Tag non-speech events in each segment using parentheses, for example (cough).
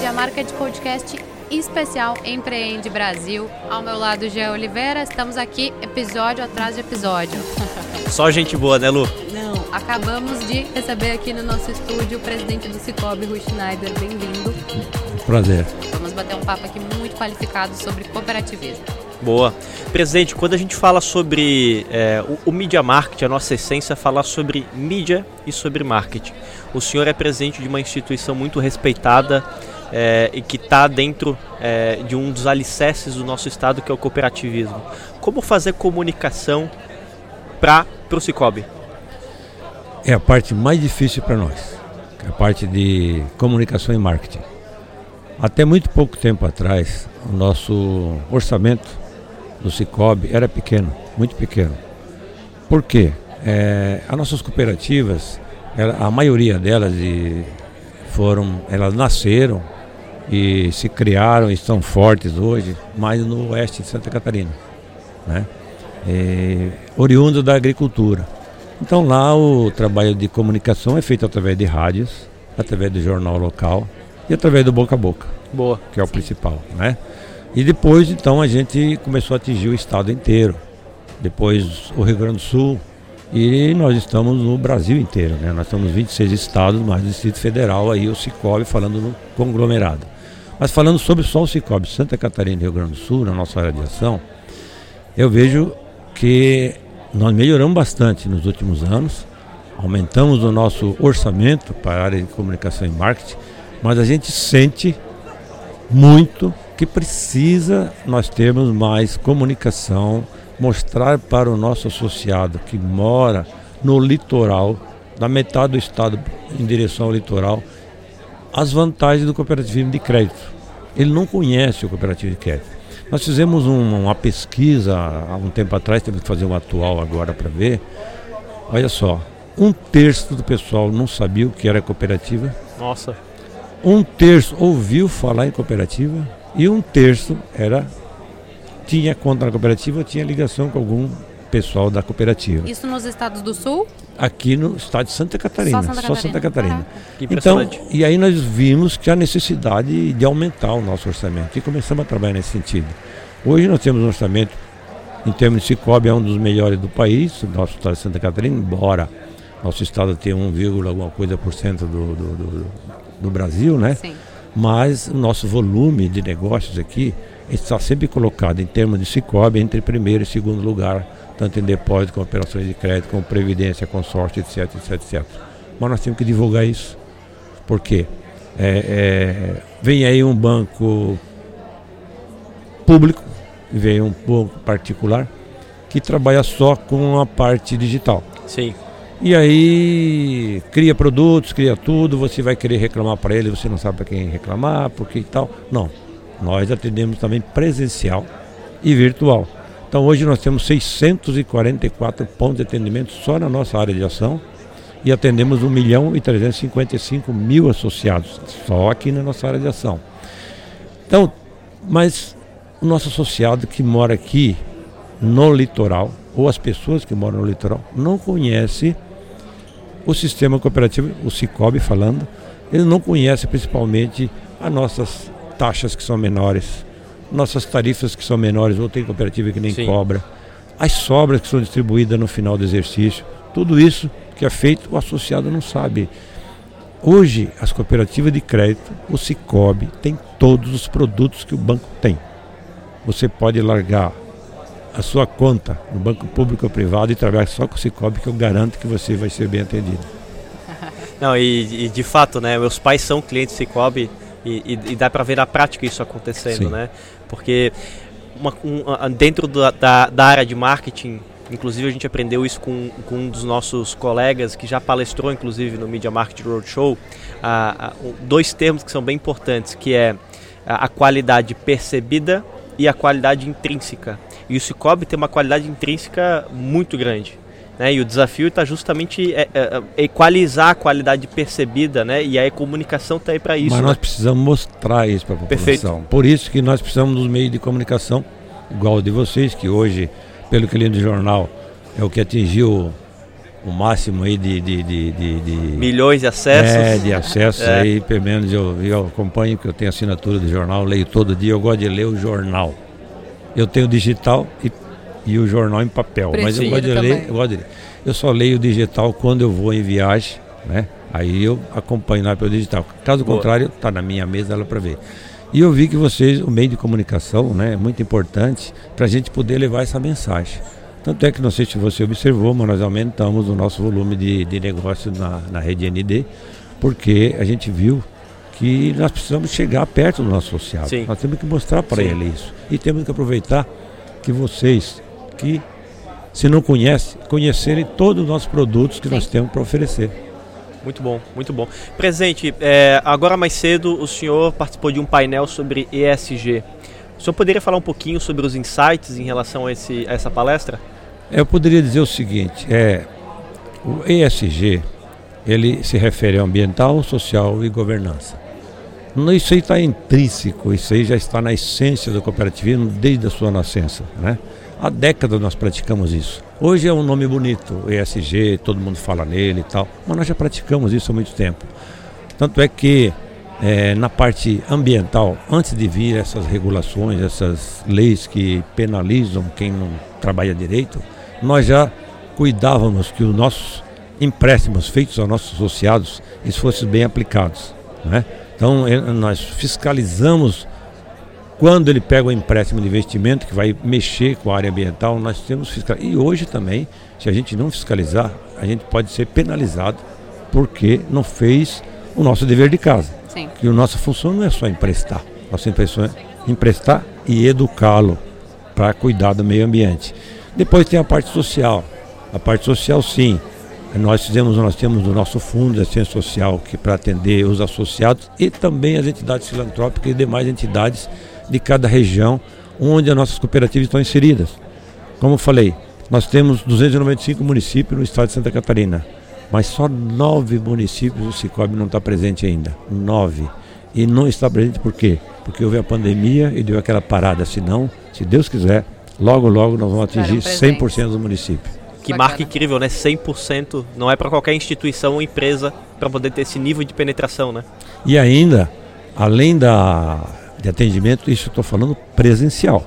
Media Market Podcast especial Empreende Brasil. Ao meu lado, Gé Oliveira. Estamos aqui episódio atrás de episódio. (laughs) Só gente boa, né, Lu? Não, acabamos de receber aqui no nosso estúdio o presidente do Cicobi, Rui Schneider. Bem-vindo. Prazer. Vamos bater um papo aqui muito qualificado sobre cooperativismo. Boa. Presidente, quando a gente fala sobre é, o, o Media Marketing, a nossa essência é falar sobre mídia e sobre marketing. O senhor é presidente de uma instituição muito respeitada é, e que está dentro é, de um dos alicerces do nosso estado, que é o cooperativismo. Como fazer comunicação para o Cicobi? É a parte mais difícil para nós, é a parte de comunicação e marketing. Até muito pouco tempo atrás, o nosso orçamento do Cicobi era pequeno, muito pequeno. Por quê? É, as nossas cooperativas, a maioria delas e foram, elas nasceram e se criaram e estão fortes hoje, mais no oeste de Santa Catarina, né? É, oriundo da agricultura. Então lá o trabalho de comunicação é feito através de rádios, através do jornal local e através do boca a boca. Boa. Que é o Sim. principal, né? E depois, então, a gente começou a atingir o estado inteiro. Depois o Rio Grande do Sul. E nós estamos no Brasil inteiro, né? Nós estamos 26 estados, mais o Distrito Federal, aí o Cicobi falando no conglomerado. Mas falando sobre só o Cicobi, Santa Catarina e Rio Grande do Sul, na nossa área de ação, eu vejo que nós melhoramos bastante nos últimos anos, aumentamos o nosso orçamento para a área de comunicação e marketing, mas a gente sente muito que precisa nós termos mais comunicação, mostrar para o nosso associado que mora no litoral, da metade do estado em direção ao litoral, as vantagens do cooperativismo de crédito. Ele não conhece o cooperativo de crédito. Nós fizemos um, uma pesquisa há um tempo atrás, temos que fazer um atual agora para ver. Olha só, um terço do pessoal não sabia o que era cooperativa. Nossa. Um terço ouviu falar em cooperativa e um terço era tinha conta na cooperativa, tinha ligação com algum pessoal da cooperativa. Isso nos estados do Sul? Aqui no estado de Santa Catarina, só Santa Catarina. Só Santa Catarina. Então, e aí nós vimos que a necessidade de aumentar o nosso orçamento e começamos a trabalhar nesse sentido. Hoje nós temos um orçamento, em termos de Cicobi, é um dos melhores do país, nosso estado de Santa Catarina, embora nosso estado tenha 1, alguma coisa por cento do, do, do, do Brasil, né? Sim mas o nosso volume de negócios aqui está sempre colocado em termos de Cicobi entre primeiro e segundo lugar, tanto em depósito como operações de crédito, como previdência, consórcio, etc, etc, etc. Mas nós temos que divulgar isso. Por quê? É, é, vem aí um banco público, vem um banco particular, que trabalha só com a parte digital. Sim. E aí cria produtos, cria tudo, você vai querer reclamar para ele, você não sabe para quem reclamar, porque e tal. Não. Nós atendemos também presencial e virtual. Então hoje nós temos 644 pontos de atendimento só na nossa área de ação e atendemos 1 milhão e 355 mil associados só aqui na nossa área de ação. Então, mas o nosso associado que mora aqui no litoral, ou as pessoas que moram no litoral, não conhece o sistema cooperativo, o Cicobi falando, ele não conhece principalmente as nossas taxas que são menores, nossas tarifas que são menores, ou tem cooperativa que nem Sim. cobra, as sobras que são distribuídas no final do exercício, tudo isso que é feito, o associado não sabe. Hoje, as cooperativas de crédito, o Cicobi, tem todos os produtos que o banco tem. Você pode largar a sua conta no banco público ou privado e trabalhar só com o Cicobi, que eu garanto que você vai ser bem atendido. Não, e, e de fato, né, meus pais são clientes Cicobi e, e, e dá para ver na prática isso acontecendo, Sim. né? Porque uma, um, dentro da, da, da, área de marketing, inclusive a gente aprendeu isso com, com, um dos nossos colegas que já palestrou, inclusive, no Media Marketing Roadshow, dois termos que são bem importantes, que é a qualidade percebida e a qualidade intrínseca. E o Cicobi tem uma qualidade intrínseca muito grande. Né? E o desafio está justamente é, é, é, equalizar a qualidade percebida, né? E a comunicação está aí para isso. Mas né? nós precisamos mostrar isso para a população. Perfeito. Por isso que nós precisamos dos meios de comunicação, igual o de vocês, que hoje, pelo que li no jornal, é o que atingiu o máximo aí de, de, de, de, de milhões de acessos. É, de acessos é. aí, pelo menos eu, eu acompanho, que eu tenho assinatura de jornal, leio todo dia, eu gosto de ler o jornal. Eu tenho digital e, e o jornal em papel, Prefiro mas eu gosto de ler, eu gosto de ler. Eu só leio digital quando eu vou em viagem, né? Aí eu acompanho lá pelo digital. Caso Boa. contrário, está na minha mesa lá para ver. E eu vi que vocês, o meio de comunicação, né, é muito importante para a gente poder levar essa mensagem. Tanto é que não sei se você observou, mas nós aumentamos o nosso volume de, de negócio na, na rede ND, porque a gente viu que nós precisamos chegar perto do nosso associado. Sim. Nós temos que mostrar para ele isso. E temos que aproveitar que vocês, que se não conhecem, conhecerem todos os nossos produtos que Sim. nós temos para oferecer. Muito bom, muito bom. Presente, é, agora mais cedo o senhor participou de um painel sobre ESG. O senhor poderia falar um pouquinho sobre os insights em relação a, esse, a essa palestra? Eu poderia dizer o seguinte, é, o ESG ele se refere ao ambiental, social e governança. Isso aí está intrínseco, isso aí já está na essência do cooperativismo desde a sua nascença. Né? Há décadas nós praticamos isso. Hoje é um nome bonito, ESG, todo mundo fala nele e tal, mas nós já praticamos isso há muito tempo. Tanto é que é, na parte ambiental, antes de vir essas regulações, essas leis que penalizam quem não trabalha direito, nós já cuidávamos que os nossos empréstimos feitos aos nossos associados eles fossem bem aplicados. Né? Então nós fiscalizamos quando ele pega o empréstimo de investimento que vai mexer com a área ambiental, nós temos fiscal. E hoje também, se a gente não fiscalizar, a gente pode ser penalizado porque não fez o nosso dever de casa. Sim. Que a nossa função não é só emprestar. Nossa função é emprestar e educá-lo para cuidar do meio ambiente. Depois tem a parte social. A parte social, sim. Nós fizemos, nós temos o nosso fundo de assistência social que para atender os associados e também as entidades filantrópicas e demais entidades de cada região onde as nossas cooperativas estão inseridas. Como eu falei, nós temos 295 municípios no estado de Santa Catarina, mas só nove municípios o Cicobi não está presente ainda. Nove. E não está presente por quê? Porque houve a pandemia e deu aquela parada. Senão, se Deus quiser, logo, logo nós vamos atingir 100% dos municípios. Que Bacana. marca incrível, né? 100% não é para qualquer instituição ou empresa para poder ter esse nível de penetração, né? E ainda, além da de atendimento, isso estou falando presencial,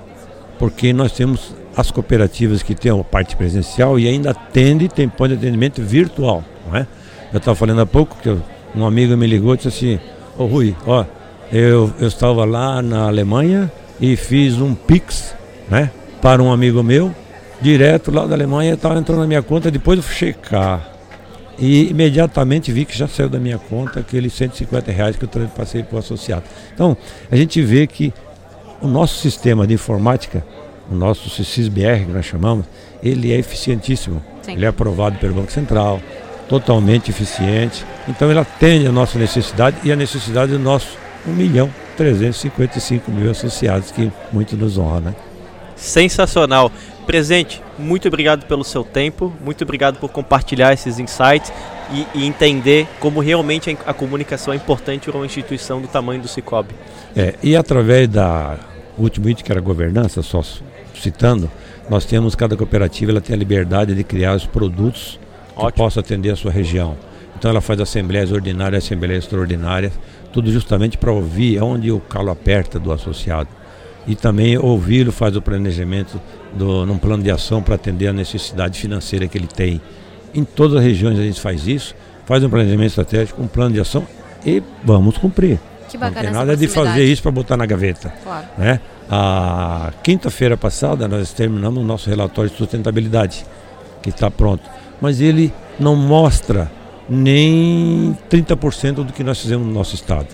porque nós temos as cooperativas que têm a parte presencial e ainda atende, tem ponto de atendimento virtual, não é? Eu estava falando há pouco que um amigo me ligou e disse assim, ô oh, Rui, ó, eu, eu estava lá na Alemanha e fiz um Pix, né, para um amigo meu, direto lá da Alemanha, estava entrando na minha conta, depois eu fui checar e imediatamente vi que já saiu da minha conta aqueles 150 reais que eu passei para o associado. Então, a gente vê que o nosso sistema de informática, o nosso CISBR, que nós chamamos, ele é eficientíssimo. Sim. Ele é aprovado pelo Banco Central, totalmente eficiente. Então, ele atende a nossa necessidade e a necessidade do nosso 1 milhão 355 mil associados, que muito nos honra, né? Sensacional. Presente, muito obrigado pelo seu tempo, muito obrigado por compartilhar esses insights e, e entender como realmente a, comunicação é importante para uma instituição do tamanho do Cicobi. É, e através da último item que era governança, só citando, nós temos cada cooperativa ela tem a liberdade de criar os produtos Ótimo. que possam atender a sua região. Então ela faz assembleias ordinárias, assembleias extraordinárias, tudo justamente para ouvir onde o calo aperta do associado e também ouvi-lo faz o planejamento do, num plano de ação para atender a necessidade financeira que ele tem. Em todas as regiões a gente faz isso, faz um planejamento estratégico, um plano de ação e vamos cumprir. Que bacana Não tem nada de fazer isso para botar na gaveta. Claro. Né? A quinta-feira passada nós terminamos o nosso relatório de sustentabilidade, que está pronto. Mas ele não mostra nem 30% do que nós fizemos no nosso estado.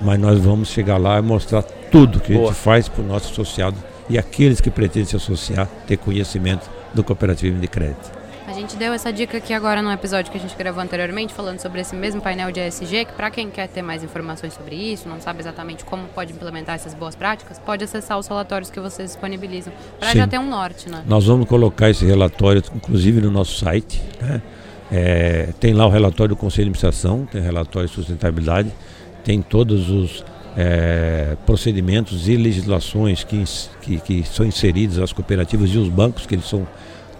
Mas nós vamos chegar lá e mostrar tudo que Boa. a gente faz para o nosso associado e aqueles que pretendem se associar ter conhecimento do cooperativismo de crédito. A gente deu essa dica aqui agora no episódio que a gente gravou anteriormente, falando sobre esse mesmo painel de ESG, que para quem quer ter mais informações sobre isso, não sabe exatamente como pode implementar essas boas práticas, pode acessar os relatórios que vocês disponibilizam, para já ter um norte, né? Nós vamos colocar esse relatório, inclusive, no nosso site, né? É, tem lá o relatório do Conselho de Administração, tem relatório de sustentabilidade, tem todos os é, procedimentos e legislações que, que, que, são inseridos as cooperativas e os bancos, que eles são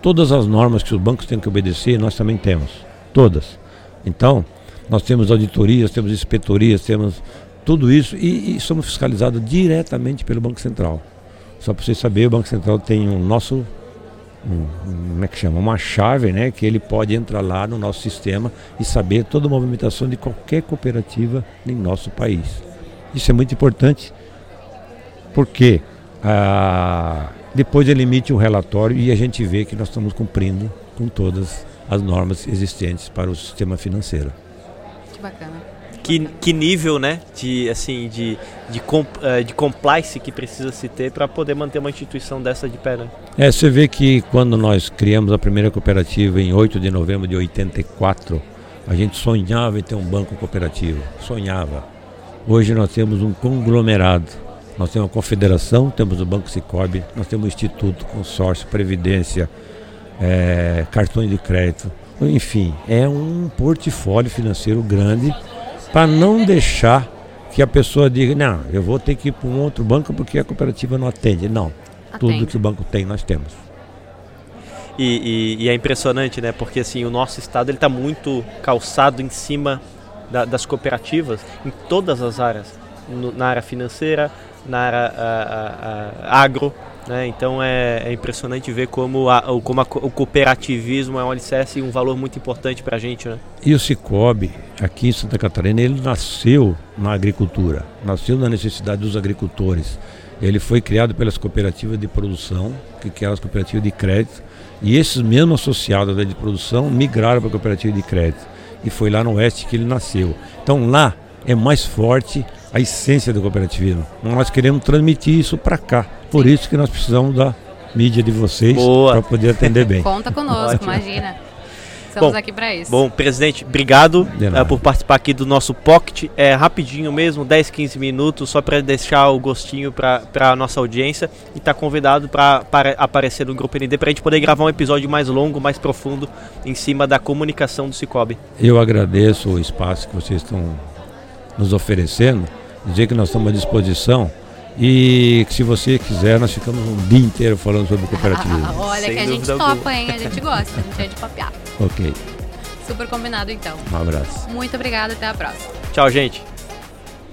Todas as normas que os bancos têm que obedecer, nós também temos. Todas. Então, nós temos auditorias, temos inspetorias, temos tudo isso e, e somos fiscalizados diretamente pelo Banco Central. Só para vocês saberem, o Banco Central tem o nosso um, como é que chama? Uma chave, né? Que ele pode entrar lá no nosso sistema e saber toda a movimentação de qualquer cooperativa em nosso país. Isso é muito importante, porque ah, depois ele emite um relatório e a gente vê que nós estamos cumprindo com todas as normas existentes para o sistema financeiro. Que bacana que, que nível né, de, assim, de, de, comp, uh, de compliance que precisa se ter para poder manter uma instituição dessa de pé. Né? É, você vê que quando nós criamos a primeira cooperativa em 8 de novembro de 84, a gente sonhava em ter um banco cooperativo, sonhava. Hoje nós temos um conglomerado, nós temos a confederação, temos o Banco Cicobi, nós temos o Instituto, consórcio, previdência, é, cartões de crédito, enfim, é um portfólio financeiro grande para não deixar que a pessoa diga, não, eu vou ter que ir para um outro banco porque a cooperativa não atende. Não, atende. tudo que o banco tem, nós temos. E, e, e, é impressionante, né? Porque assim, o nosso estado está muito calçado em cima da, das cooperativas em todas as áreas. No, na área financeira, na área a, a, a agro, né? Então é, é, impressionante ver como, a, como o cooperativismo é um alicerce e um valor muito importante para a gente. Né? E o Cicobi, aqui em Santa Catarina, ele nasceu na agricultura, nasceu na necessidade dos agricultores. Ele foi criado pelas cooperativas de produção, que eram as cooperativas de crédito, e esses mesmos associados da de produção migraram para a cooperativa de crédito. E foi lá no oeste que ele nasceu. Então lá é mais forte a essência do cooperativismo. Nós queremos transmitir isso para cá. Por isso que nós precisamos da mídia de vocês para poder atender bem. (laughs) Conta conosco, imagina. Estamos bom, aqui para isso. Bom, presidente, obrigado uh, por participar aqui do nosso Pocket. É rapidinho mesmo, 10, 15 minutos, só para deixar o gostinho para a nossa audiência. E está convidado para aparecer no Grupo ND para a gente poder gravar um episódio mais longo, mais profundo, em cima da comunicação do Cicobi. Eu agradeço o espaço que vocês estão nos oferecendo, dizer que nós estamos à disposição e que se você quiser, nós ficamos um dia inteiro falando sobre cooperativismo. Ah, olha Sem que a gente topa, hein? A gente gosta, a gente é de papiar. Ok. Super combinado então. Um abraço. Muito obrigada, até a próxima. Tchau, gente.